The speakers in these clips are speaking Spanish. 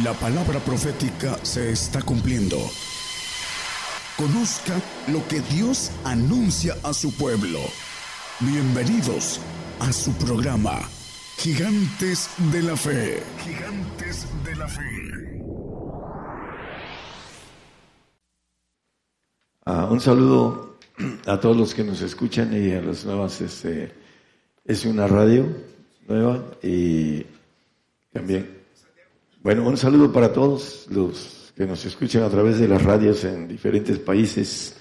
La palabra profética se está cumpliendo. Conozca lo que Dios anuncia a su pueblo. Bienvenidos a su programa, Gigantes de la Fe. Gigantes de la Fe. Ah, un saludo a todos los que nos escuchan y a las nuevas. Este, es una radio nueva y también bueno, un saludo para todos los que nos escuchan a través de las radios en diferentes países.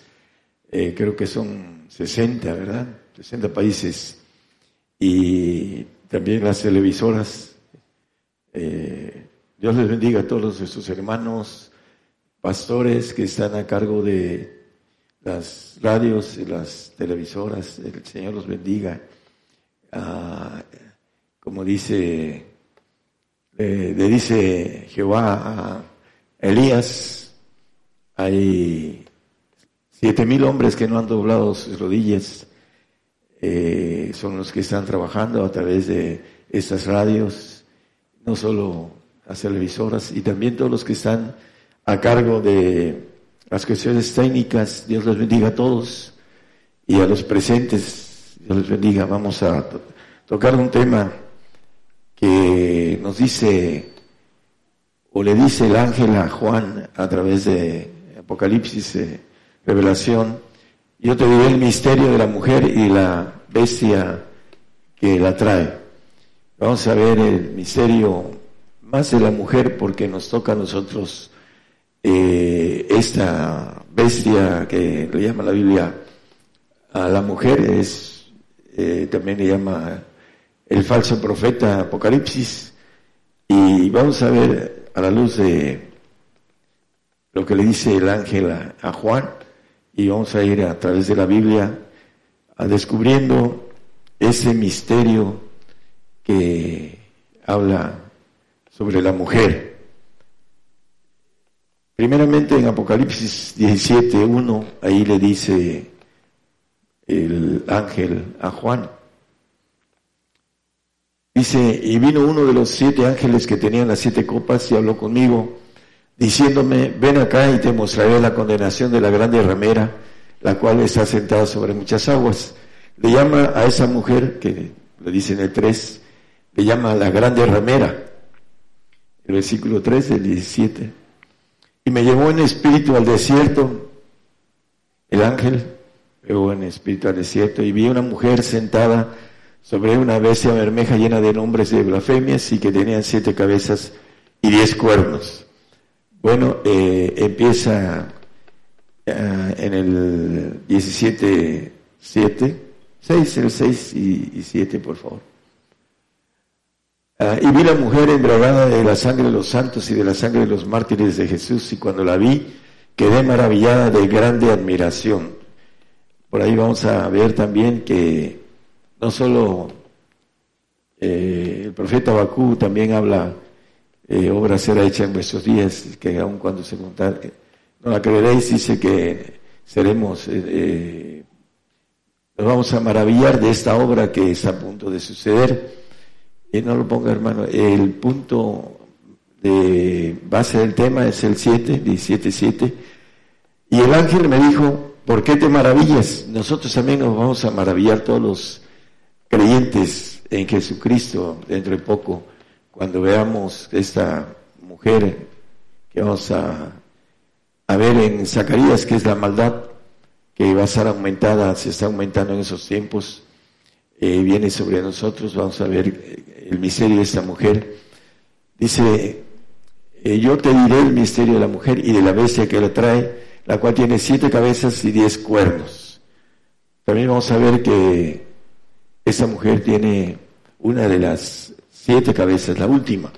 Eh, creo que son 60, ¿verdad? 60 países. Y también las televisoras. Eh, Dios les bendiga a todos nuestros hermanos, pastores que están a cargo de las radios y las televisoras. El Señor los bendiga. Ah, como dice eh, le dice Jehová a Elías, hay siete mil hombres que no han doblado sus rodillas, eh, son los que están trabajando a través de estas radios, no solo las televisoras, y también todos los que están a cargo de las cuestiones técnicas. Dios los bendiga a todos y a los presentes. Dios les bendiga. Vamos a tocar un tema que nos dice o le dice el ángel a Juan a través de Apocalipsis, eh, revelación, yo te diré el misterio de la mujer y la bestia que la trae. Vamos a ver el misterio más de la mujer porque nos toca a nosotros eh, esta bestia que le llama la Biblia a la mujer, es, eh, también le llama el falso profeta Apocalipsis y vamos a ver a la luz de lo que le dice el ángel a, Juan y vamos a ir a través de la Biblia a descubriendo ese misterio que habla sobre la mujer. Primeramente en Apocalipsis 17.1, ahí le dice el ángel a Juan, Dice, y vino uno de los siete ángeles que tenían las siete copas y habló conmigo, diciéndome, ven acá y te mostraré la condenación de la grande ramera, la cual está sentada sobre muchas aguas. Le llama a esa mujer, que le dice en el 3, le llama la grande ramera, el versículo 3 del 17. Y me llevó en espíritu al desierto, el ángel, llevó en espíritu al desierto, y vi una mujer sentada sobre una bestia bermeja llena de nombres de blasfemias y que tenían siete cabezas y diez cuernos. Bueno, eh, empieza eh, en el 17, 7, 6, el 6 y, 7, por favor. Ah, y vi la mujer embriagada de la sangre de los santos y de la sangre de los mártires de Jesús, y cuando la vi, quedé maravillada de grande admiración. Por ahí vamos a ver también que no solo eh, el profeta Bakú también habla, eh, obra será hecha en vuestros días, que aun cuando se contar, no la creeréis, dice que seremos, eh, nos vamos a maravillar de esta obra que está a punto de suceder. Y no lo ponga, hermano, el punto de base del tema es el 7, 17, 7. Y el ángel me dijo, ¿por qué te maravillas? Nosotros también nos vamos a maravillar todos los creyentes en Jesucristo dentro de poco, cuando veamos esta mujer que vamos a, ver en Zacarías, que es la maldad que va a ser aumentada, se está aumentando en esos tiempos, eh, viene sobre nosotros, vamos a ver eh, el misterio de esta mujer. Dice, eh, yo te diré el misterio de la mujer y de la bestia que la trae, la cual tiene siete cabezas y diez cuernos. También vamos a ver que esa mujer tiene una de las siete cabezas, la última,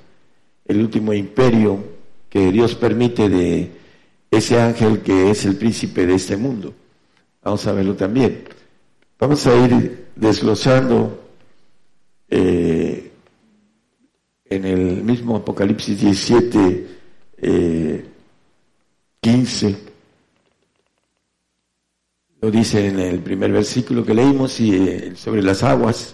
el último imperio que Dios permite de ese ángel que es el príncipe de este mundo. Vamos a verlo también. Vamos a ir desglosando eh, en el mismo Apocalipsis 17, eh, 15 lo dice en el primer versículo que leímos eh, sobre las aguas.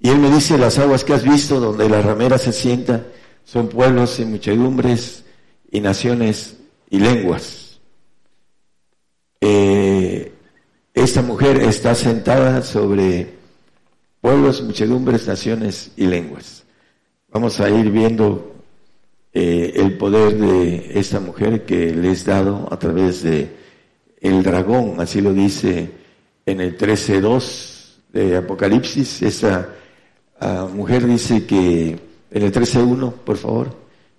Y él me dice, las aguas que has visto donde la ramera se sienta son pueblos y muchedumbres y naciones y lenguas. Eh, esta mujer está sentada sobre pueblos, muchedumbres, naciones y lenguas. Vamos a ir viendo eh, el poder de esta mujer que le es dado a través de el dragón, así lo dice en el 13.2 de Apocalipsis. Esa ah, mujer dice que en el 13.1, por favor,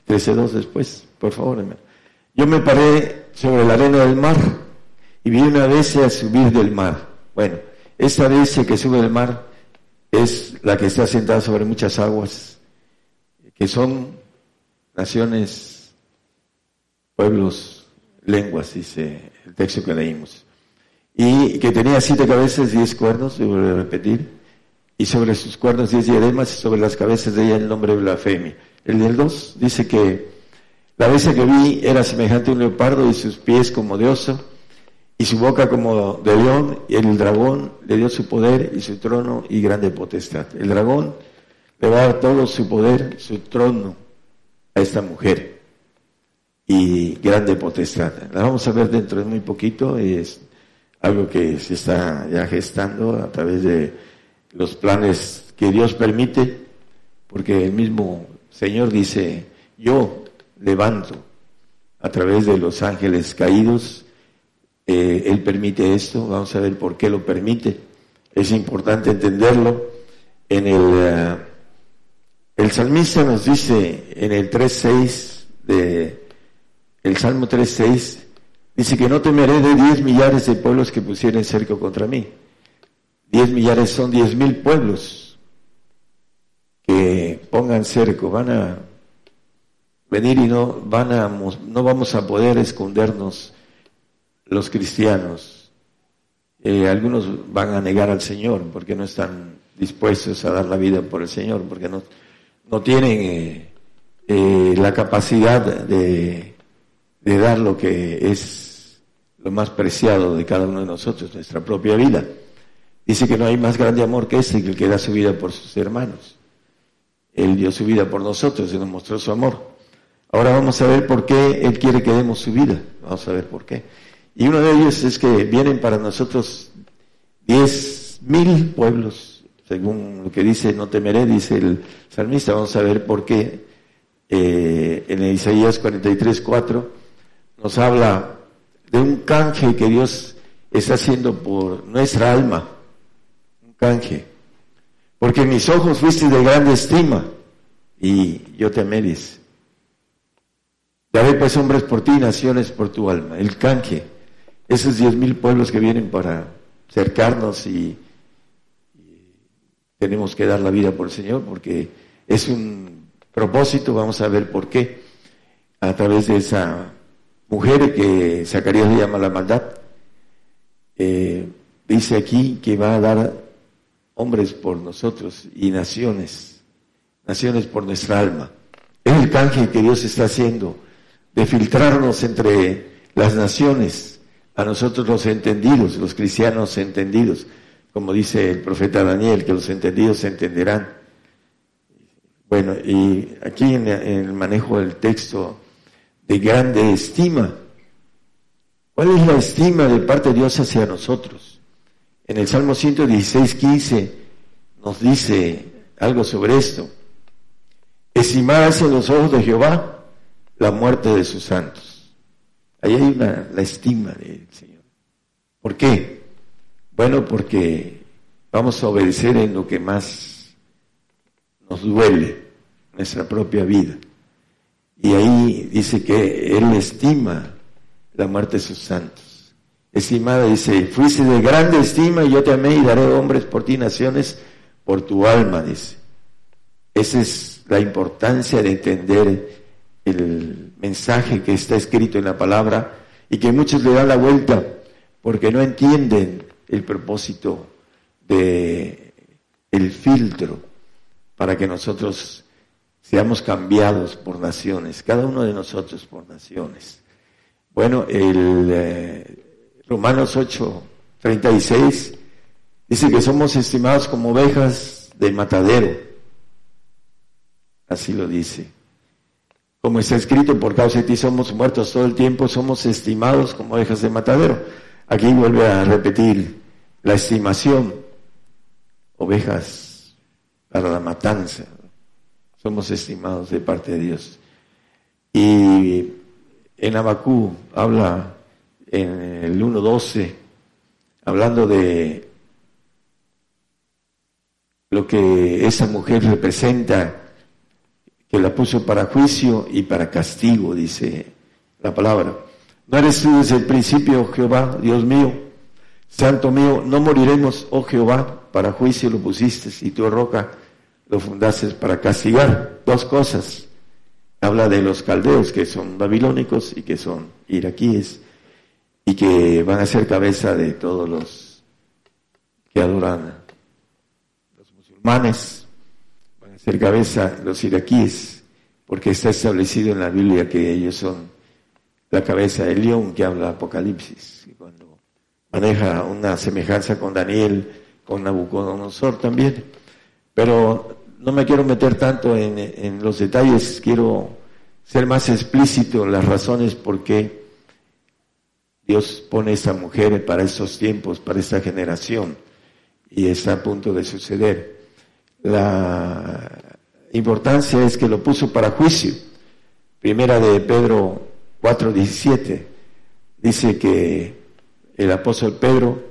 13.2 después, por favor, Yo me paré sobre la arena del mar y vi una bestia subir del mar. Bueno, esta bestia que sube del mar es la que está sentada sobre muchas aguas, que son naciones, pueblos, lenguas, dice el texto que leímos. Y que tenía siete cabezas, diez cuernos, repetir, y sobre sus cuernos diez diademas, y sobre las cabezas de ella el nombre blasfemia. El del dos dice que la bestia que vi era semejante a un leopardo y sus pies como de oso y su boca como de león, y el dragón le dio su poder y su trono y grande potestad. El dragón le va a dar todo su poder, su trono a esta mujer y grande potestad. La vamos a ver dentro de muy poquito, es algo que se está ya gestando a través de los planes que Dios permite, porque el mismo Señor dice, yo levanto a través de los ángeles caídos, eh, él permite esto, vamos a ver por qué lo permite. Es importante entenderlo. En el, eh, el salmista nos dice en el 3.6 de el Salmo 3.6, dice que no temeré de diez millares de pueblos que pusieren cerco contra mí. Diez millares son diez mil pueblos que pongan cerco, van a venir y no van a, no vamos a poder escondernos los cristianos. Eh, algunos van a negar al Señor porque no están dispuestos a dar la vida por el Señor, porque no, no tienen eh, eh, la capacidad de, de dar lo que es lo más preciado de cada uno de nosotros, nuestra propia vida. Dice que no hay más grande amor que ese, que el que da su vida por sus hermanos. Él dio su vida por nosotros y nos mostró su amor. Ahora vamos a ver por qué Él quiere que demos su vida. Vamos a ver por qué. Y uno de ellos es que vienen para nosotros diez mil pueblos, según lo que dice, no temeré, dice el salmista. Vamos a ver por qué eh, en Isaías 43, 4 nos habla de un canje que Dios está haciendo por nuestra alma. Un canje. Porque mis ojos fuiste de grande estima y yo te dice. Daré pues hombres por ti, naciones por tu alma. El canje esos diez mil pueblos que vienen para cercarnos y, tenemos que dar la vida por el Señor porque es un propósito, vamos a ver por qué, a través de esa mujer que Zacarías le llama la maldad, eh, dice aquí que va a dar hombres por nosotros y naciones, naciones por nuestra alma. Es el canje que Dios está haciendo de filtrarnos entre las naciones a nosotros los entendidos, los cristianos entendidos, como dice el profeta Daniel, que los entendidos entenderán. Bueno, y aquí en, el manejo del texto de grande estima, ¿cuál es la estima de parte de Dios hacia nosotros? En el Salmo 116, 15 nos dice algo sobre esto. Estimadas en los ojos de Jehová la muerte de sus santos. Ahí hay una, la estima del Señor. ¿Por qué? Bueno, porque vamos a obedecer en lo que más nos duele, nuestra propia vida. Y ahí dice que Él estima la muerte de sus santos. Estimada dice, fuiste de grande estima y yo te amé y daré hombres por ti, naciones por tu alma, dice. Esa es la importancia de entender el mensaje que está escrito en la palabra y que muchos le dan la vuelta porque no entienden el propósito de el filtro para que nosotros seamos cambiados por naciones, cada uno de nosotros por naciones. Bueno, el eh, Romanos 8, 36 dice que somos estimados como ovejas de matadero. Así lo dice como está escrito, por causa de ti somos muertos todo el tiempo, somos estimados como ovejas de matadero. Aquí vuelve a repetir la estimación, ovejas para la matanza. Somos estimados de parte de Dios. Y en Abacú habla en el 1.12, hablando de lo que esa mujer representa, que la puso para juicio y para castigo, dice la palabra. ¿No eres tú desde el principio, Jehová, Dios mío? Santo mío, no moriremos, oh Jehová, para juicio lo pusiste y tu roca lo fundaste para castigar. Dos cosas. Habla de los caldeos que son babilónicos y que son iraquíes y que van a ser cabeza de todos los que adoran los musulmanes, van a ser cabeza los iraquíes, porque está establecido en la Biblia que ellos son la cabeza del león que habla Apocalipsis, y cuando maneja una semejanza con Daniel, con Nabucodonosor también. Pero no me quiero meter tanto en, los detalles, quiero ser más explícito en las razones por qué Dios pone a esta mujer para estos tiempos, para esta generación, y está a punto de suceder. La importancia es que lo puso para juicio. Primera de Pedro 4:17 dice que el apóstol Pedro,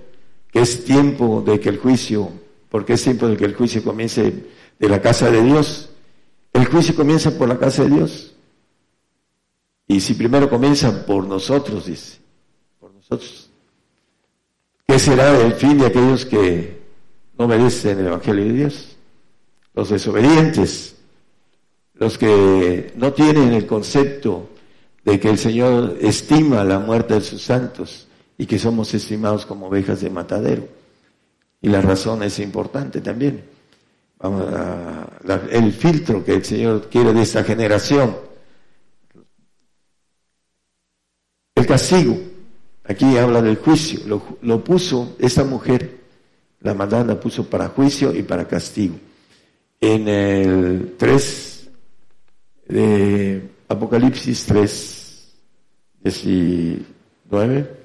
que es tiempo de que el juicio, porque es tiempo de que el juicio comience de la casa de Dios, el juicio comienza por la casa de Dios. Y si primero comienza por nosotros, dice, ¿Qué será el fin de aquellos que no merecen el Evangelio de Dios? Los desobedientes, los que no tienen el concepto de que el Señor estima la muerte de sus santos y que somos estimados como ovejas de matadero. Y la razón es importante también. Vamos a, el filtro que el Señor quiere de esta generación. El castigo. Aquí habla del juicio. Lo, puso esta mujer, la maldad la puso para juicio y para castigo. En el 3 de Apocalipsis 3, 19,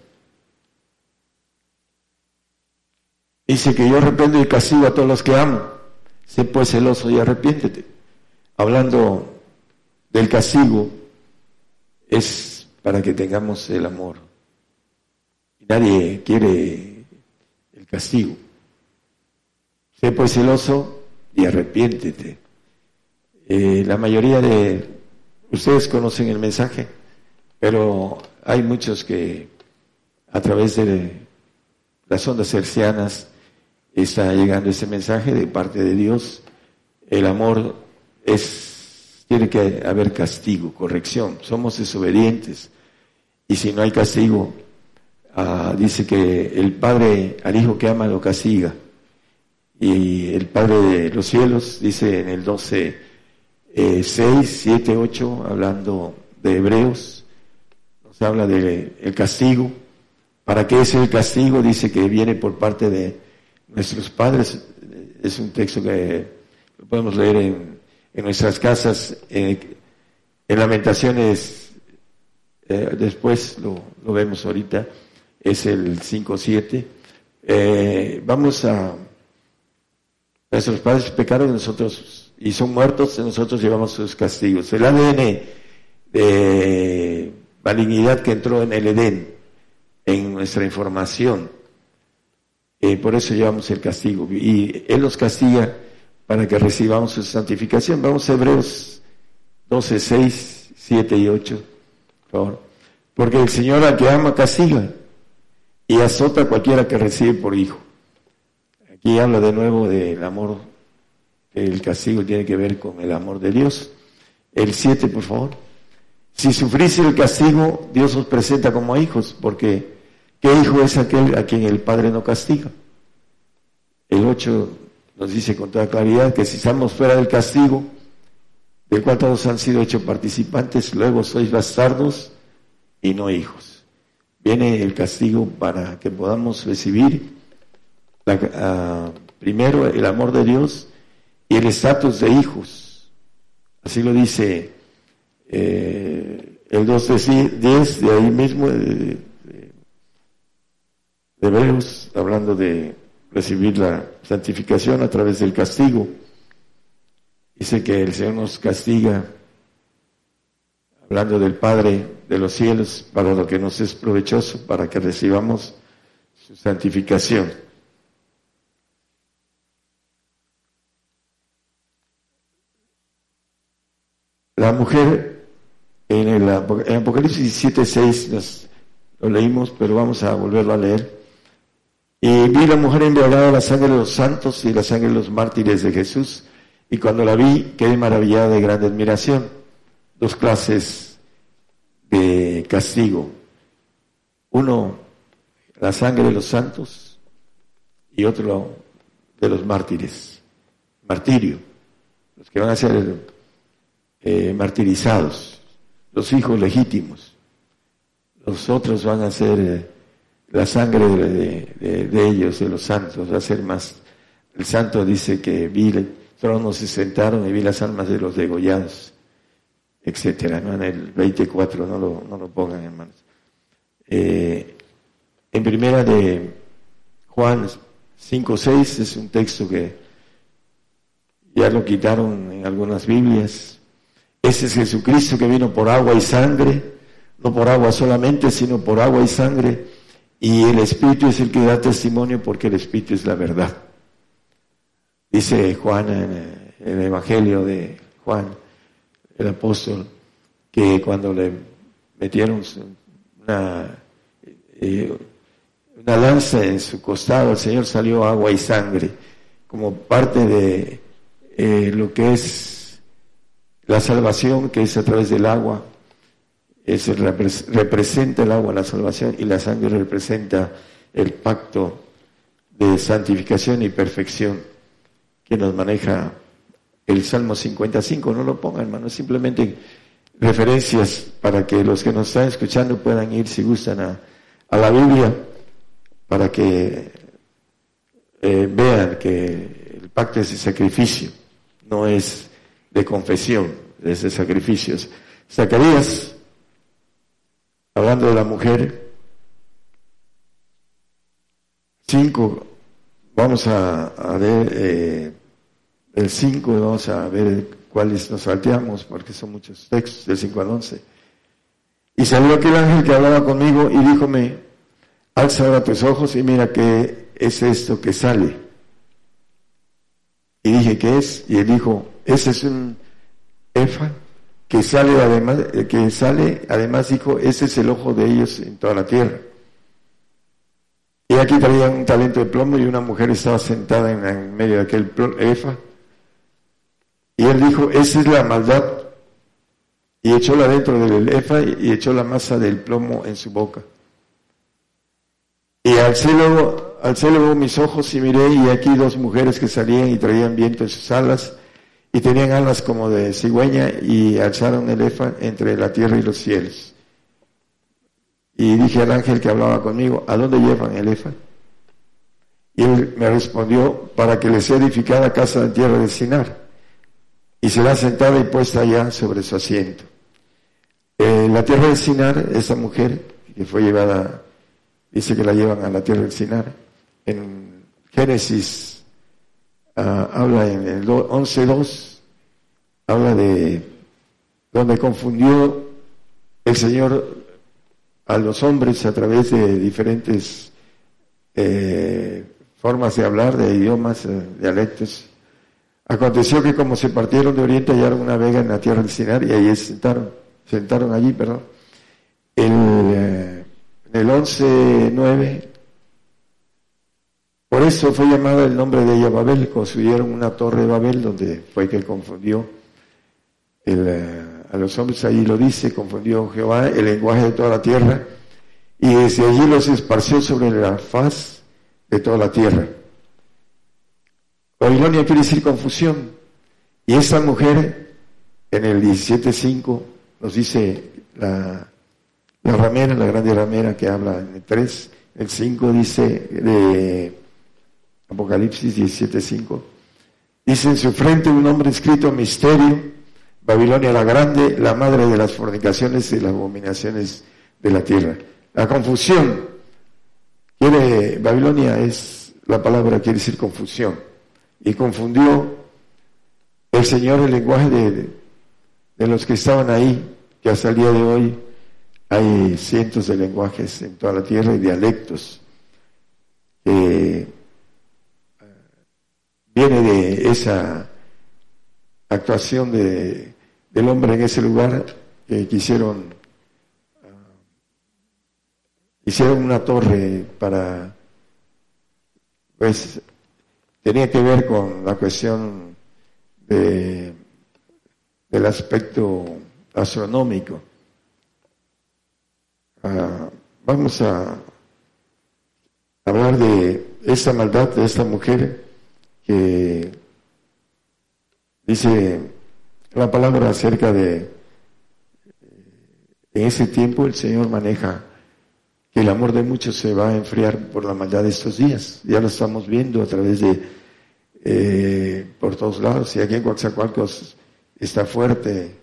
dice que yo arrepiento y castigo a todos los que amo. Sé pues celoso y arrepiéntete. Hablando del castigo, es para que tengamos el amor Nadie quiere el castigo. Sé pues celoso y arrepiéntete. Eh, la mayoría de ustedes conocen el mensaje, pero hay muchos que a través de las ondas hercianas está llegando ese mensaje de parte de Dios. El amor es, tiene que haber castigo, corrección. Somos desobedientes. Y si no hay castigo, Ah, dice que el Padre al Hijo que ama lo castiga. Y el Padre de los cielos, dice en el 12, 6, 7, 8, hablando de Hebreos, nos habla del el castigo. ¿Para qué es el castigo? Dice que viene por parte de nuestros padres. Es un texto que podemos leer en, nuestras casas, en Lamentaciones, eh, después lo, lo vemos ahorita es el 5.7. Eh, vamos a... Nuestros padres pecaron nosotros y son muertos, nosotros llevamos sus castigos. El ADN de malignidad que entró en el Edén, en nuestra información, eh, por eso llevamos el castigo. Y Él nos castiga para que recibamos su santificación. Vamos a Hebreos 12, 6, 7 y 8, por favor. Porque el Señor al que ama castiga y azota a cualquiera que recibe por hijo. Aquí habla de nuevo del amor, el castigo tiene que ver con el amor de Dios. El 7, por favor. Si sufrís el castigo, Dios os presenta como hijos, porque ¿qué hijo es aquel a quien el Padre no castiga? El 8 nos dice con toda claridad que si estamos fuera del castigo, del cual todos han sido hechos participantes, luego sois bastardos y no hijos viene el castigo para que podamos recibir ah, primero el amor de Dios y el estatus de hijos. Así lo dice eh, el 2 de 10 de ahí mismo, de, de, hablando de recibir la santificación a través del castigo. Dice que el Señor nos castiga, hablando del Padre de los cielos, para lo que nos es provechoso, para que recibamos su santificación. La mujer, en el Apocalipsis 7.6 lo leímos, pero vamos a volverlo a leer. Y vi la mujer embriagada la sangre de los santos y la sangre de los mártires de Jesús. Y cuando la vi, quedé maravillada de grande admiración. Dos clases de castigo. Uno, la sangre de los santos y otro de los mártires. Martirio. Los que van a ser eh, martirizados. Los hijos legítimos. Los otros van a ser... Eh, la sangre de, ellos, de los santos, va a ser más. El santo dice que vi el trono, se sentaron y vi las almas de los degollados, etcétera, ¿no? En el 24, no lo, no lo pongan, hermanos. Eh, en primera de Juan 5, 6 es un texto que ya lo quitaron en algunas Biblias. Ese es Jesucristo que vino por agua y sangre, no por agua solamente, sino por agua y sangre y el Espíritu es el que da testimonio porque el Espíritu es la verdad. Dice Juan en el Evangelio de Juan, el apóstol, que cuando le metieron una, eh, una lanza en su costado, el Señor salió agua y sangre, como parte de eh, lo que es la salvación, que es a través del agua, es representa el agua la salvación y la sangre representa el pacto de santificación y perfección que nos maneja el Salmo 55. No lo pongan, hermano, simplemente referencias para que los que nos están escuchando puedan ir, si gustan, a, la Biblia, para que eh, vean que el pacto es de sacrificio, no es de confesión, es de sacrificios. Zacarías hablando de la mujer. Cinco, vamos a, ver eh, el cinco, vamos a ver cuáles nos salteamos, porque son muchos textos, del 5 al 11. Y salió aquel ángel que hablaba conmigo y díjome, alza tus ojos y mira qué es esto que sale. Y dije, ¿qué es? Y él dijo, ese es un efa que sale además, eh, que sale, además dijo, ese es el ojo de ellos en toda la tierra. Y aquí traían un talento de plomo y una mujer estaba sentada en, medio de aquel efa. Y él dijo, esa es la maldad. Y echóla dentro del efa y echó la masa del plomo en su boca. Y alcé luego, alcé luego mis ojos y miré y aquí dos mujeres que salían y traían viento en sus alas y tenían alas como de cigüeña y alzaron el efa entre la tierra y los cielos. Y dije al ángel que hablaba conmigo, ¿a dónde llevan el efa? Y él me respondió, para que les sea edificada casa en tierra de Sinar. Y será sentada y puesta allá sobre su asiento. En la tierra de Sinar, esa mujer que fue llevada, dice que la llevan a la tierra de Sinar. En Génesis Ah, habla en el 11.2, habla de donde confundió el Señor a los hombres a través de diferentes eh, formas de hablar, de idiomas, eh, dialectos. Aconteció que como se partieron de oriente hallaron una vega en la tierra del Sinar y ahí sentaron, sentaron allí, perdón. El, eh, en el 11.9 por eso fue llamada el nombre de ella Babel. Construyeron una torre de Babel donde fue que confundió eh, a los hombres, ahí lo dice, confundió Jehová el lenguaje de toda la tierra y desde allí los esparció sobre la faz de toda la tierra. Babilonia quiere decir confusión. Y esta mujer, en el 17.5, nos dice la, la ramera, la grande ramera que habla en el 3, el 5 dice de Apocalipsis 17:5. Dice en su frente un nombre escrito misterio, Babilonia la grande, la madre de las fornicaciones y las abominaciones de la tierra. La confusión, quiere, Babilonia es, la palabra quiere decir confusión, y confundió el Señor el lenguaje de, de los que estaban ahí, que hasta el día de hoy hay cientos de lenguajes en toda la tierra y dialectos. que viene de esa actuación de, del hombre en ese lugar que quisieron ah, hicieron una torre para pues tenía que ver con la cuestión de, del aspecto astronómico. Ah, vamos a hablar de esta maldad de esta mujer que dice la palabra acerca de en ese tiempo el Señor maneja que el amor de muchos se va a enfriar por la maldad de estos días. Ya lo estamos viendo a través de eh, por todos lados. Y aquí en Coaxacualcos está fuerte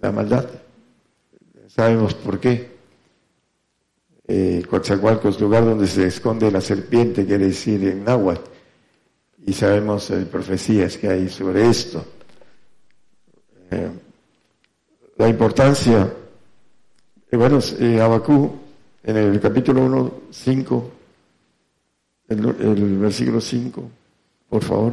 la maldad. Sabemos por qué. Eh, lugar donde se esconde la serpiente, quiere decir en náhuatl y sabemos eh, profecías que hay sobre esto. Eh, la importancia, eh, bueno, Abacú, en el capítulo 1, 5, el, el versículo 5, por favor.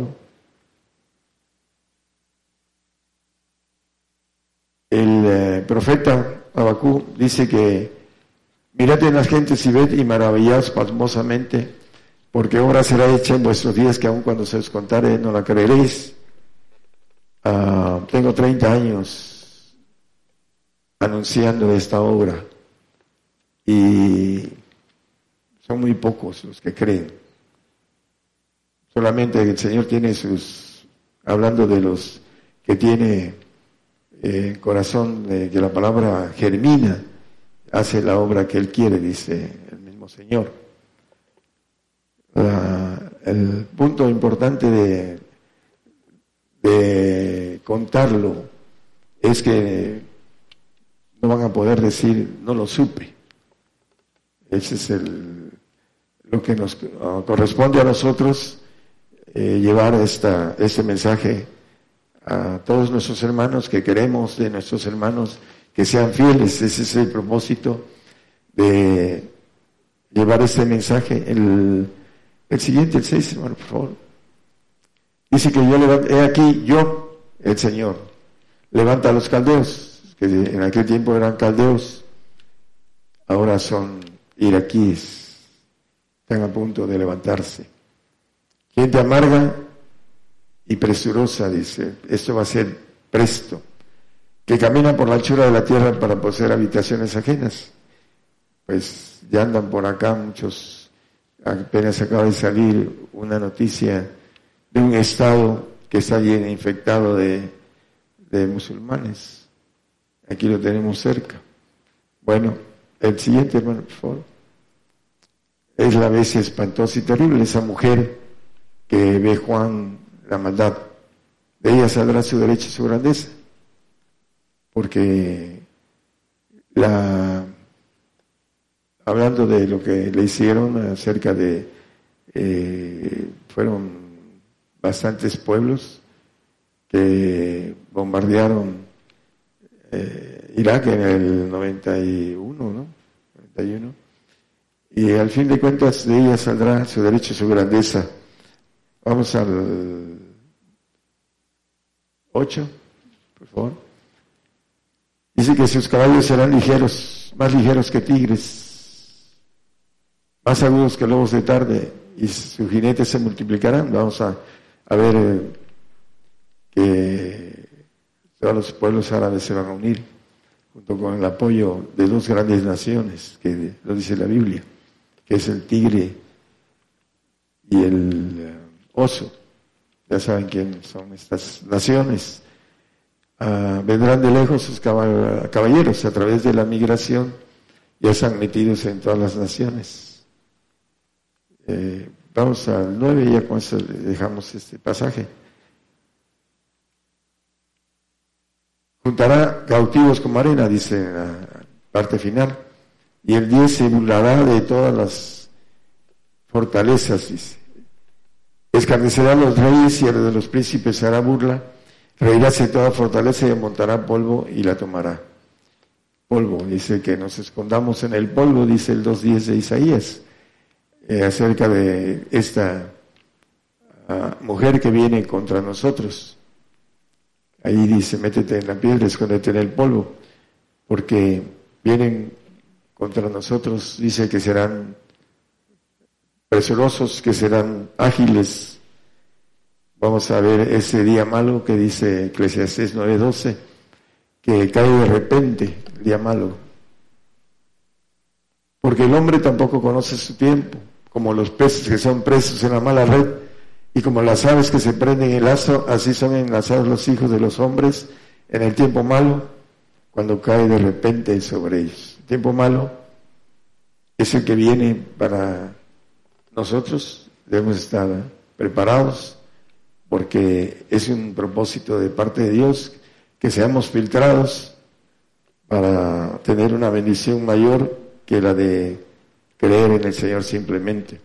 El profeta Abacú dice que mirad en las gentes y ved y maravillaos pasmosamente porque obra será hecha en vuestros días que aun cuando se os contare no la creeréis. Ah, tengo 30 años anunciando esta obra y son muy pocos los que creen. Solamente el Señor tiene sus, hablando de los que tiene eh, corazón que la palabra germina, hace la obra que Él quiere, dice el mismo Señor el punto importante de, contarlo es que no van a poder decir, no lo supe. Ese es el, lo que nos corresponde a nosotros, eh, llevar esta, este mensaje a todos nuestros hermanos que queremos de nuestros hermanos que sean fieles. Ese es el propósito de llevar este mensaje. El, el siguiente, el 6, hermano, por favor. Dice que yo levanto, he aquí yo, el Señor, levanta a los caldeos, que en aquel tiempo eran caldeos, ahora son iraquíes, están a punto de levantarse. Gente amarga y presurosa, dice, esto va a ser presto, que camina por la anchura de la tierra para poseer habitaciones ajenas. Pues ya andan por acá muchos Apenas acaba de salir una noticia de un estado que está lleno, infectado de, musulmanes. Aquí lo tenemos cerca. Bueno, el siguiente, hermano, por favor. Es la vez espantosa y terrible esa mujer que ve Juan la maldad. De ella saldrá su derecha y su grandeza. Porque la hablando de lo que le hicieron acerca de, eh, fueron bastantes pueblos que bombardearon eh, Irak en el 91, ¿no? 91. Y al fin de cuentas de ella saldrá su derecho su grandeza. Vamos al 8, por favor. Dice que sus caballos serán ligeros, más ligeros que tigres, más agudos que lobos de tarde y sus jinetes se multiplicarán. Vamos a, ver eh, que todos los pueblos árabes se van a unir junto con el apoyo de dos grandes naciones, que lo dice la Biblia, que es el tigre y el eh, oso. Ya saben quiénes son estas naciones. Ah, vendrán de lejos sus caballeros a través de la migración, ya están metidos en todas las naciones. Eh, vamos al 9 y ya con eso dejamos este pasaje. juntará cautivos como arena, dice la parte final, y el 10 se burlará de todas las fortalezas, dice. Escarnecerá a los reyes y a los de los príncipes hará burla, reirá toda fortaleza y montará polvo y la tomará. Polvo, dice que nos escondamos en el polvo, dice el 2.10 de Isaías, eh, acerca de esta ah, mujer que viene contra nosotros. Ahí dice, métete en la piedra, escóndete en el polvo, porque vienen contra nosotros, dice que serán presurosos, que serán ágiles. Vamos a ver ese día malo que dice Eclesiastés 9:12, que cae de repente, el día malo. Porque el hombre tampoco conoce su tiempo, como los peces que son presos en la mala red, y como las aves que se prenden en el lazo, así son enlazados los hijos de los hombres en el tiempo malo, cuando cae de repente sobre ellos. El tiempo malo es el que viene para nosotros debemos estar preparados porque es un propósito de parte de Dios que seamos filtrados para tener una bendición mayor que la de creer en el Señor simplemente.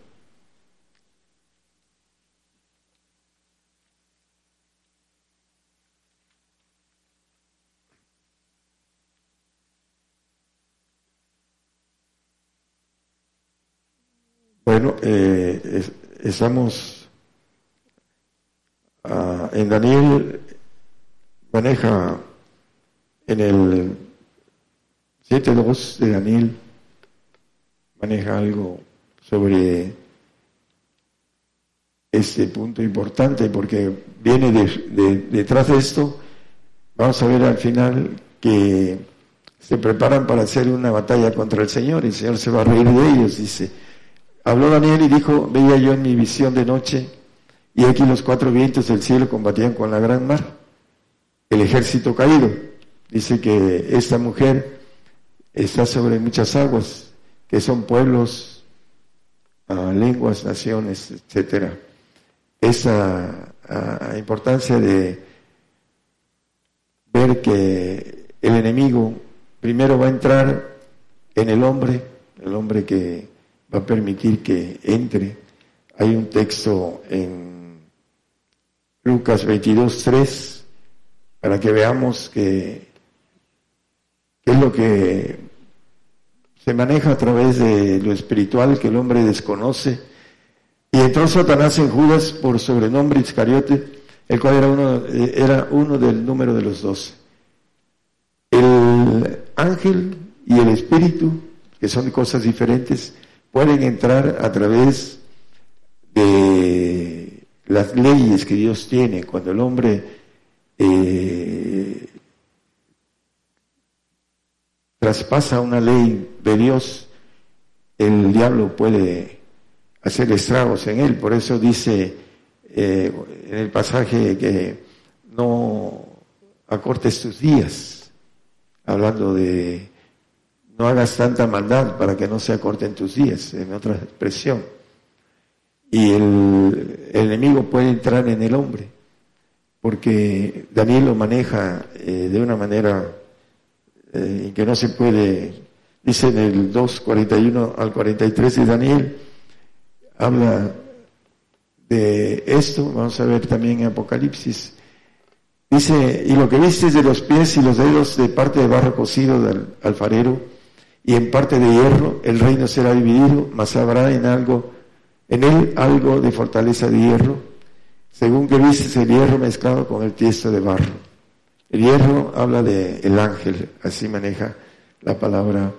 Bueno, eh, estamos ah, en Daniel, maneja en el 7.2 de Daniel, maneja algo sobre este punto importante porque viene detrás de esto, vamos a ver al final que se preparan para hacer una batalla contra el Señor y el Señor se va a reír de ellos, dice Habló Daniel y dijo, veía yo en mi visión de noche, y aquí los cuatro vientos del cielo combatían con la gran mar, el ejército caído. Dice que esta mujer está sobre muchas aguas, que son pueblos, ah, lenguas, naciones, etcétera. Esa ah, importancia de ver que el enemigo primero va a entrar en el hombre, el hombre que va a permitir que entre. Hay un texto en Lucas 22, 3, para que veamos que, es lo que se maneja a través de lo espiritual que el hombre desconoce. Y entró Satanás en Judas por sobrenombre Iscariote, el cual era uno, era uno del número de los doce. El ángel y el espíritu, que son cosas diferentes, pueden entrar a través de las leyes que Dios tiene. Cuando el hombre eh, traspasa una ley de Dios, el diablo puede hacer estragos en él. Por eso dice eh, en el pasaje que no acortes tus días, hablando de no hagas tanta maldad para que no se acorten tus días, en otra expresión. Y el, enemigo puede entrar en el hombre, porque Daniel lo maneja eh, de una manera eh, que no se puede, dice en el 2.41 al 43 de Daniel, habla de esto, vamos a ver también en Apocalipsis, dice, y lo que viste de los pies y los dedos de parte de barro cocido del alfarero, y en parte de hierro el reino será dividido, mas habrá en algo, en él algo de fortaleza de hierro, según que viste el hierro mezclado con el tiesto de barro. El hierro habla de el ángel, así maneja la palabra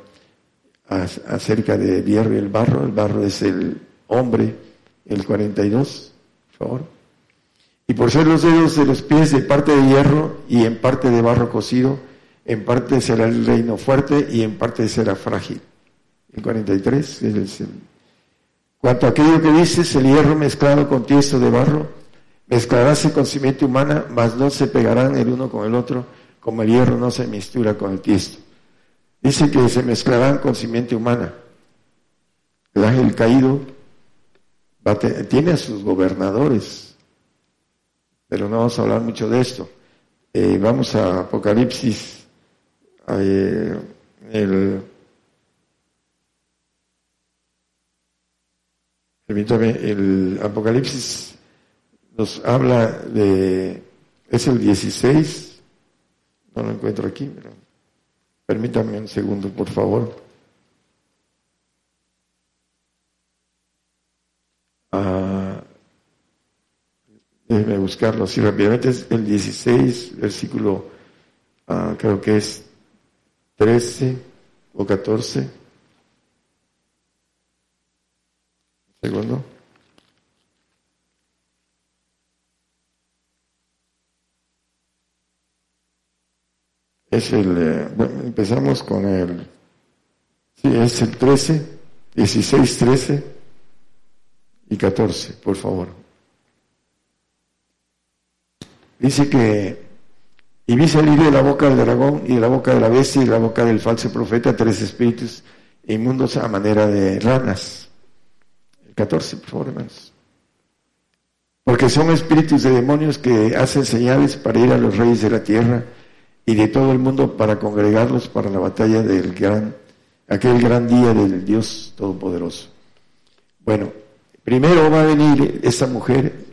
acerca del hierro y el barro. El barro es el hombre, el 42, por favor. Y por ser los dedos de los pies de parte de hierro y en parte de barro cocido, en parte será el reino fuerte y en parte será frágil. El 43 es el, Cuanto a aquello que dices, el hierro mezclado con tiesto de barro, mezclaráse con simiente humana, mas no se pegarán el uno con el otro, como el hierro no se mistura con el tiesto. Dice que se mezclarán con simiente humana. El ángel caído tiene a sus gobernadores, pero no vamos a hablar mucho de esto. Eh, vamos a Apocalipsis, eh, permítame, el Apocalipsis nos habla de, es el 16, no lo encuentro aquí, pero permítame un segundo, por favor. Ah, déjeme buscarlo así rápidamente, es el 16, versículo, ah, creo que es 13 o 14. Segundo. Es el, eh, bueno, empezamos con el, sí, es el 13, 16, 13 y 14, por favor. Dice que, y vi salir de la boca del dragón y de la boca de la bestia y de la boca del falso profeta tres espíritus inmundos a manera de ranas. El 14, por favor, hermanos. Porque son espíritus de demonios que hacen señales para ir a los reyes de la tierra y de todo el mundo para congregarlos para la batalla del gran, aquel gran día del Dios Todopoderoso. Bueno, primero va a venir esa mujer,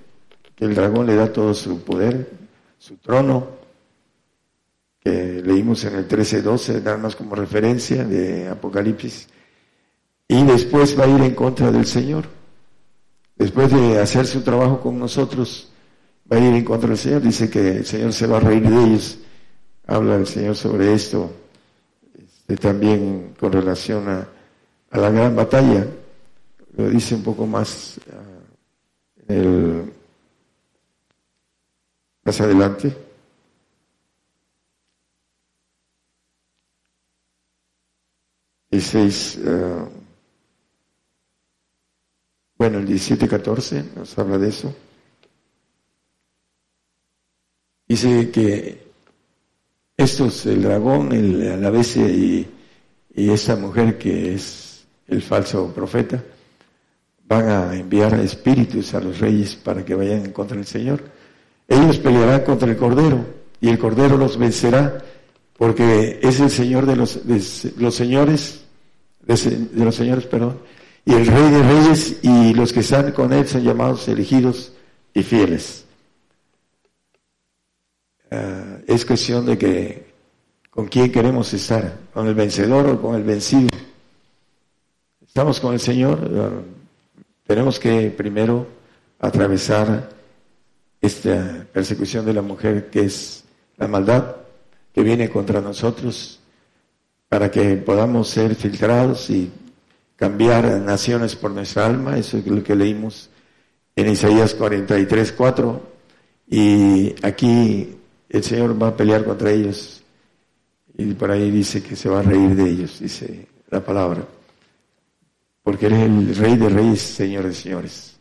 que el dragón le da todo su poder, su trono, que leímos en el 13-12, nada más como referencia de Apocalipsis, y después va a ir en contra del Señor. Después de hacer su trabajo con nosotros, va a ir en contra del Señor. Dice que el Señor se va a reír de ellos habla el Señor sobre esto, este, también con relación a, la gran batalla, lo dice un poco más ah, más adelante. Uh, bueno, el 17-14 nos habla de eso. Dice que estos, el dragón, el, bestia y, esa mujer que es el falso profeta, van a enviar espíritus a los reyes para que vayan contra el Señor. Ellos pelearán contra el Cordero y el Cordero los vencerá porque es el Señor de los, los señores, de, los señores, perdón, y el Rey de Reyes y los que están con él son llamados elegidos y fieles. Ah, es cuestión de que con quién queremos estar, con el vencedor o con el vencido. Estamos con el Señor, ah, tenemos que primero atravesar esta persecución de la mujer que es la maldad que viene contra nosotros para que podamos ser filtrados y cambiar naciones por nuestra alma, eso es lo que leímos en Isaías 43, 4, y aquí el Señor va a pelear contra ellos. Y por ahí dice que se va a reír de ellos, dice la palabra. Porque eres el rey de reyes, Señor de señores.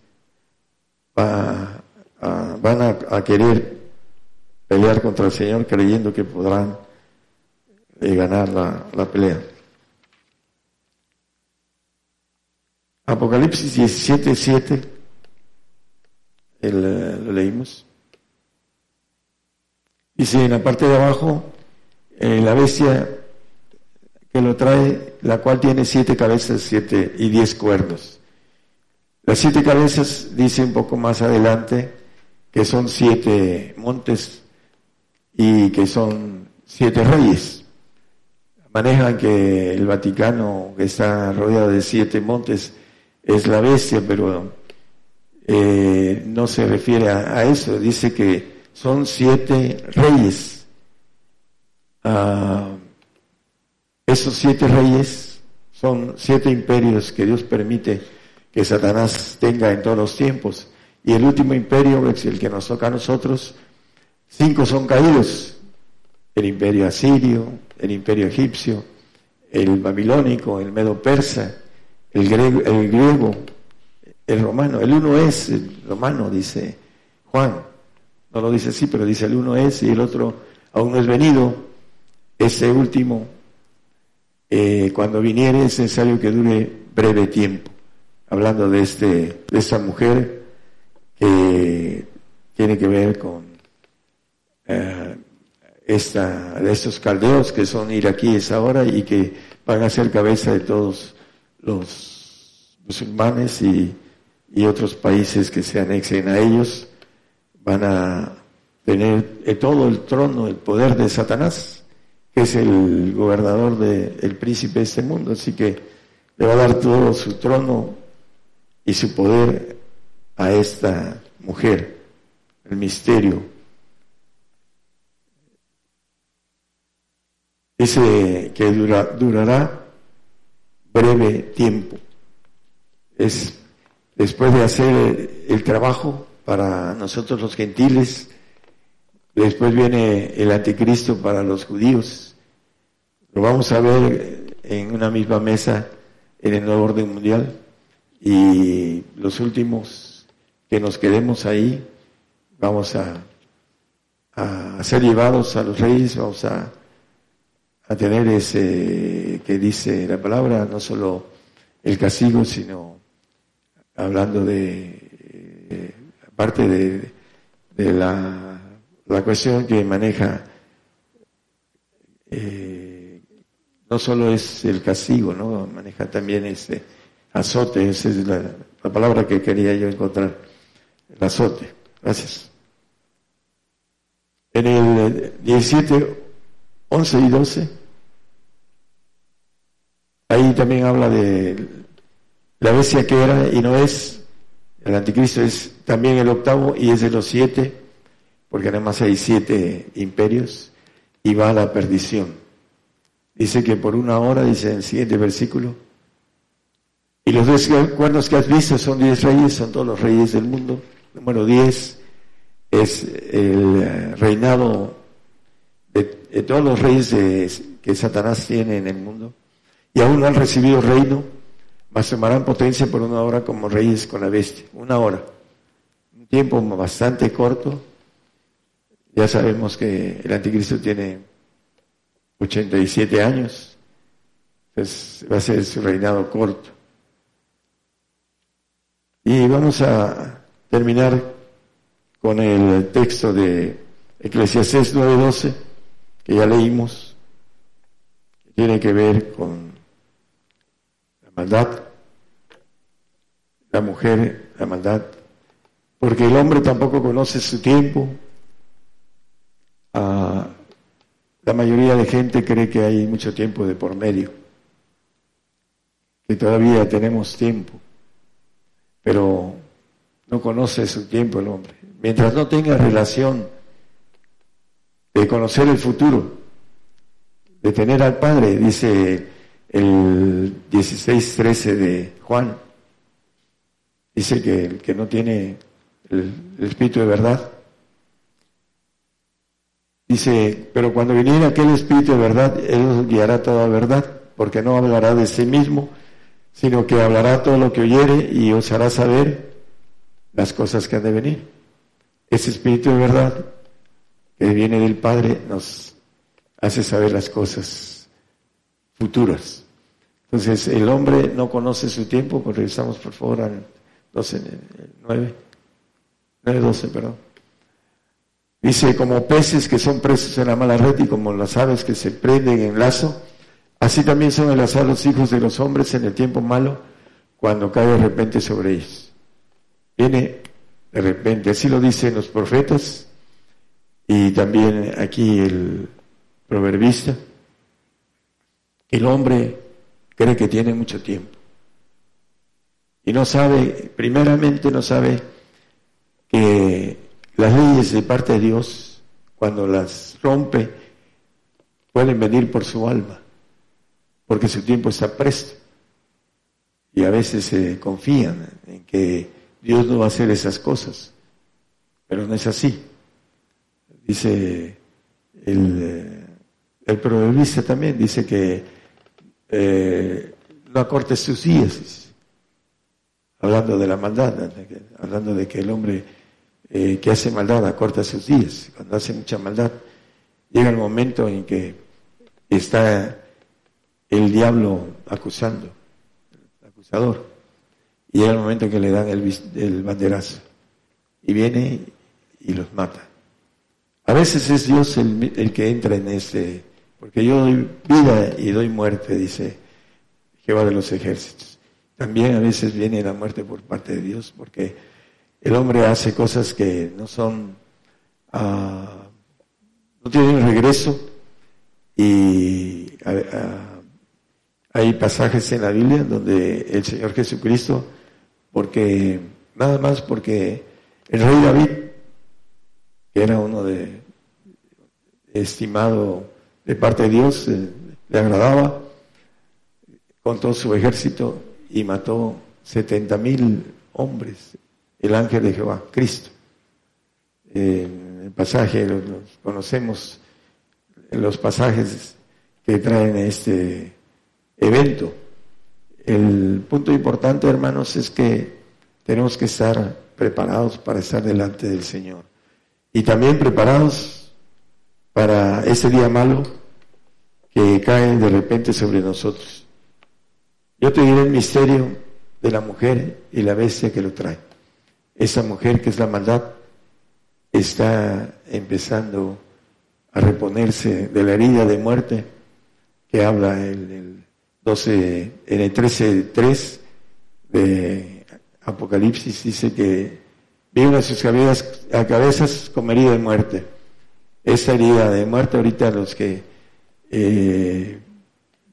van a, querer pelear contra el Señor creyendo que podrán eh, ganar la, pelea. Apocalipsis 17, 7, lo leímos. Dice en la parte de abajo, eh, la bestia que lo trae, la cual tiene siete cabezas siete y diez cuernos. Las siete cabezas, dice un poco más adelante, que son siete montes y que son siete reyes. Manejan que el Vaticano, que está rodeado de siete montes, es la bestia, pero eh, no se refiere a eso. Dice que son siete reyes. Ah, esos siete reyes son siete imperios que Dios permite que Satanás tenga en todos los tiempos. Y el último imperio es el que nos toca a nosotros. Cinco son caídos. El imperio asirio, el imperio egipcio, el babilónico, el medo persa, el griego, el, griego, el romano. El uno es el romano, dice Juan. No lo dice así, pero dice el uno es y el otro aún no es venido. Ese último, eh, cuando viniere es necesario que dure breve tiempo. Hablando de, este, de esta mujer que tiene que ver con eh, esta, de estos caldeos que son iraquíes ahora y que van a ser cabeza de todos los musulmanes y, y otros países que se anexen a ellos, van a tener todo el trono, el poder de Satanás, que es el gobernador del el príncipe de este mundo. Así que le va a dar todo su trono y su poder a esta mujer, el misterio Dice que durará breve tiempo. Es después de hacer el trabajo para nosotros los gentiles, después viene el anticristo para los judíos. Lo vamos a ver en una misma mesa en el nuevo orden mundial y los últimos que nos quedemos ahí vamos a, a ser llevados a los reyes, vamos a a tener ese que dice la palabra, no solo el castigo, sino hablando de, eh, aparte de, de la, cuestión que maneja, eh, no solo es el castigo, ¿no? Maneja también ese azote, esa es la, la palabra que quería yo encontrar, el azote. Gracias. En el 17, 11 y 12, Ahí también habla de la bestia que era y no es. El anticristo es también el octavo y es de los siete, porque además hay siete imperios y va a la perdición. Dice que por una hora, dice en el siguiente versículo, y los dos cuernos que has visto son diez reyes, son todos los reyes del mundo. Número diez es el reinado de, todos los reyes que Satanás tiene en el mundo y aún no han recibido reino, mas tomarán potencia por una hora como reyes con la bestia. Una hora. Un tiempo bastante corto. Ya sabemos que el anticristo tiene 87 años. Entonces va a ser su reinado corto. Y vamos a terminar con el texto de Eclesiastés 9:12, que ya leímos, que tiene que ver con maldad, la mujer, la maldad, porque el hombre tampoco conoce su tiempo. Ah, la mayoría de gente cree que hay mucho tiempo de por medio, que todavía tenemos tiempo, pero no conoce su tiempo el hombre. Mientras no tenga relación de conocer el futuro, de tener al Padre, dice el 16-13 de Juan. Dice que el que no tiene el, Espíritu de verdad, dice, pero cuando viniera aquel Espíritu de verdad, Él os guiará toda verdad, porque no hablará de sí mismo, sino que hablará todo lo que oyere y os hará saber las cosas que han de venir. Ese Espíritu de verdad que viene del Padre nos hace saber las cosas futuras. Entonces, el hombre no conoce su tiempo, pues regresamos por favor al 12, 9, 9, 12, perdón. Dice, como peces que son presos en la mala red y como las aves que se prenden en lazo, así también son enlazados los hijos de los hombres en el tiempo malo, cuando cae de repente sobre ellos. Viene de repente, así lo dicen los profetas y también aquí el proverbista. El hombre cree que tiene mucho tiempo. Y no sabe, primeramente no sabe que las leyes de parte de Dios, cuando las rompe, pueden venir por su alma, porque su tiempo está presto. Y a veces se confían en que Dios no va a hacer esas cosas, pero no es así. Dice el, el proverbista también, dice que eh, no acortes sus días, hablando de la maldad, hablando de que el hombre eh, que hace maldad acorta sus días, cuando hace mucha maldad, llega el momento en que está el diablo acusando, el acusador, y llega el momento en que le dan el, el banderazo, y viene y los mata. A veces es Dios el, el que entra en este, porque yo doy vida y doy muerte, dice Jehová de los ejércitos. También a veces viene la muerte por parte de Dios, porque el hombre hace cosas que no son, uh, no tienen regreso. Y hay pasajes en la Biblia donde el Señor Jesucristo, porque nada más porque el rey David, que era uno de estimado de parte de Dios, eh, le agradaba, con todo su ejército y mató setenta mil hombres, el ángel de Jehová, Cristo. En el pasaje, los, conocemos los pasajes que traen este evento. El punto importante, hermanos, es que tenemos que estar preparados para estar delante del Señor. Y también preparados para ese día malo que cae de repente sobre nosotros. Yo te diré el misterio de la mujer y la bestia que lo trae. Esa mujer que es la maldad está empezando a reponerse de la herida de muerte que habla en el 12, en el 13.3 de Apocalipsis dice que vino a sus cabezas, a cabezas como herida de muerte. Esa herida de muerte ahorita los que eh,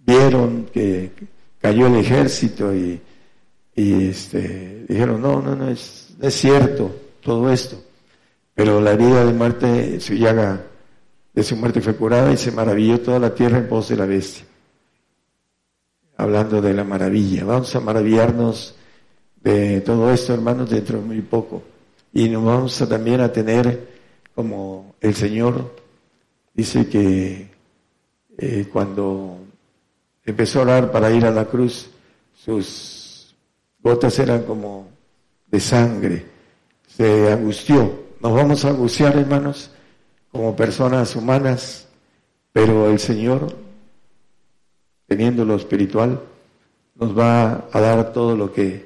vieron que cayó el ejército y, este, dijeron, no, no, no es, es cierto todo esto. Pero la herida de muerte, su llaga de su muerte fue curada y se maravilló toda la tierra en pos de la bestia hablando de la maravilla. Vamos a maravillarnos de todo esto, hermanos, dentro de muy poco. Y nos vamos también a tener, como el Señor dice que eh, cuando empezó a orar para ir a la cruz, sus gotas eran como de sangre, se angustió. Nos vamos a angustiar, hermanos, como personas humanas, pero el Señor teniendo lo espiritual, nos va a dar todo lo que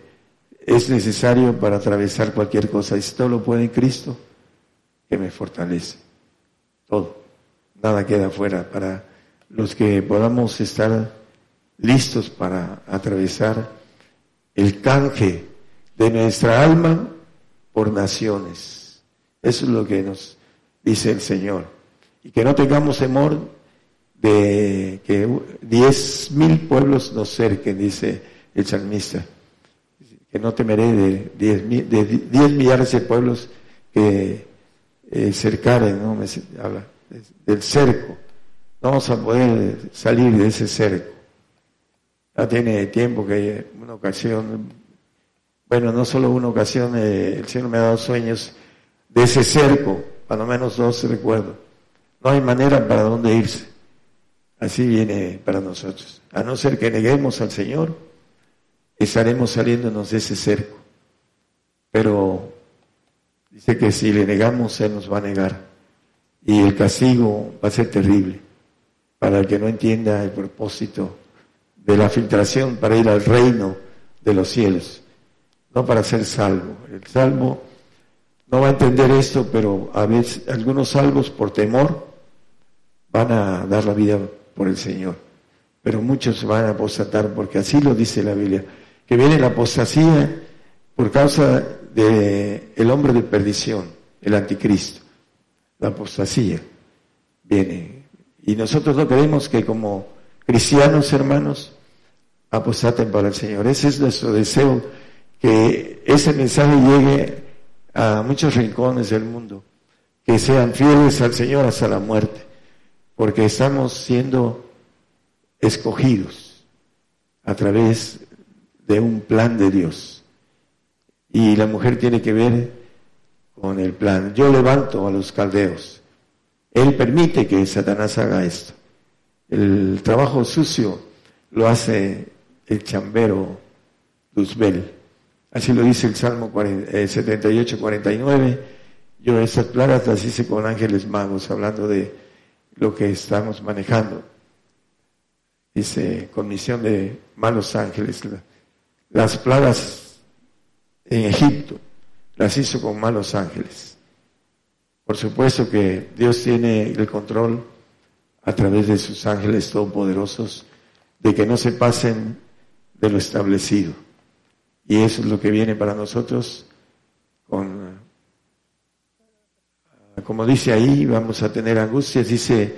es necesario para atravesar cualquier cosa. Y todo lo puede Cristo, que me fortalece. Todo. Nada queda fuera para los que podamos estar listos para atravesar el canje de nuestra alma por naciones. Eso es lo que nos dice el Señor. Y que no tengamos temor de que diez mil pueblos nos cerquen, dice el salmista, que no temeré de diez, de diez millares de pueblos que eh, cercaren, ¿no? Me habla del cerco. No vamos a poder salir de ese cerco. Ya tiene tiempo que una ocasión, bueno, no solo una ocasión, eh, el Señor me ha dado sueños de ese cerco, lo menos dos recuerdo. No hay manera para dónde irse. Así viene para nosotros. A no ser que neguemos al Señor, estaremos saliéndonos de ese cerco. Pero dice que si le negamos, Él nos va a negar. Y el castigo va a ser terrible para el que no entienda el propósito de la filtración para ir al reino de los cielos, no para ser salvo. El salvo no va a entender esto, pero a veces algunos salvos por temor van a dar la vida por el Señor. Pero muchos van a apostatar porque así lo dice la Biblia, que viene la apostasía por causa de el hombre de perdición, el anticristo. La apostasía viene. Y nosotros no queremos que como cristianos hermanos apostaten para el Señor. Ese es nuestro deseo, que ese mensaje llegue a muchos rincones del mundo, que sean fieles al Señor hasta la muerte porque estamos siendo escogidos a través de un plan de Dios. Y la mujer tiene que ver con el plan. Yo levanto a los caldeos. Él permite que Satanás haga esto. El trabajo sucio lo hace el chambero Luzbel. Así lo dice el Salmo 78, 49. Eh, Yo esas plagas las hice con ángeles magos, hablando de lo que estamos manejando. Dice, con misión de malos ángeles. Las plagas en Egipto las hizo con malos ángeles. Por supuesto que Dios tiene el control a través de sus ángeles todopoderosos de que no se pasen de lo establecido. Y eso es lo que viene para nosotros con, como dice ahí, vamos a tener angustias, dice,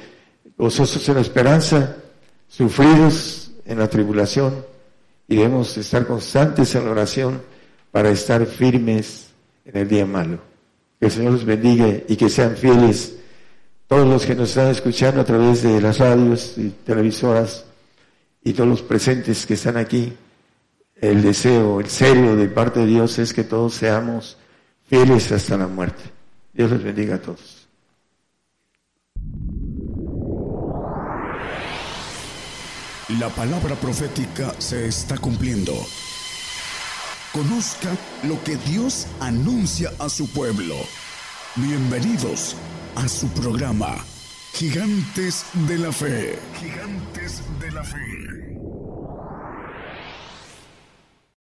gozosos en la esperanza, sufridos en la tribulación, y debemos estar constantes en la oración para estar firmes en el día malo. Que el Señor los bendiga y que sean fieles todos los que nos están escuchando a través de las radios y televisoras y todos los presentes que están aquí. El deseo, el serio de parte de Dios es que todos seamos fieles hasta la muerte. Dios les bendiga a todos. La palabra profética se está cumpliendo. Conozca lo que Dios anuncia a su pueblo. Bienvenidos a su programa, Gigantes de la Fe. Gigantes de la Fe.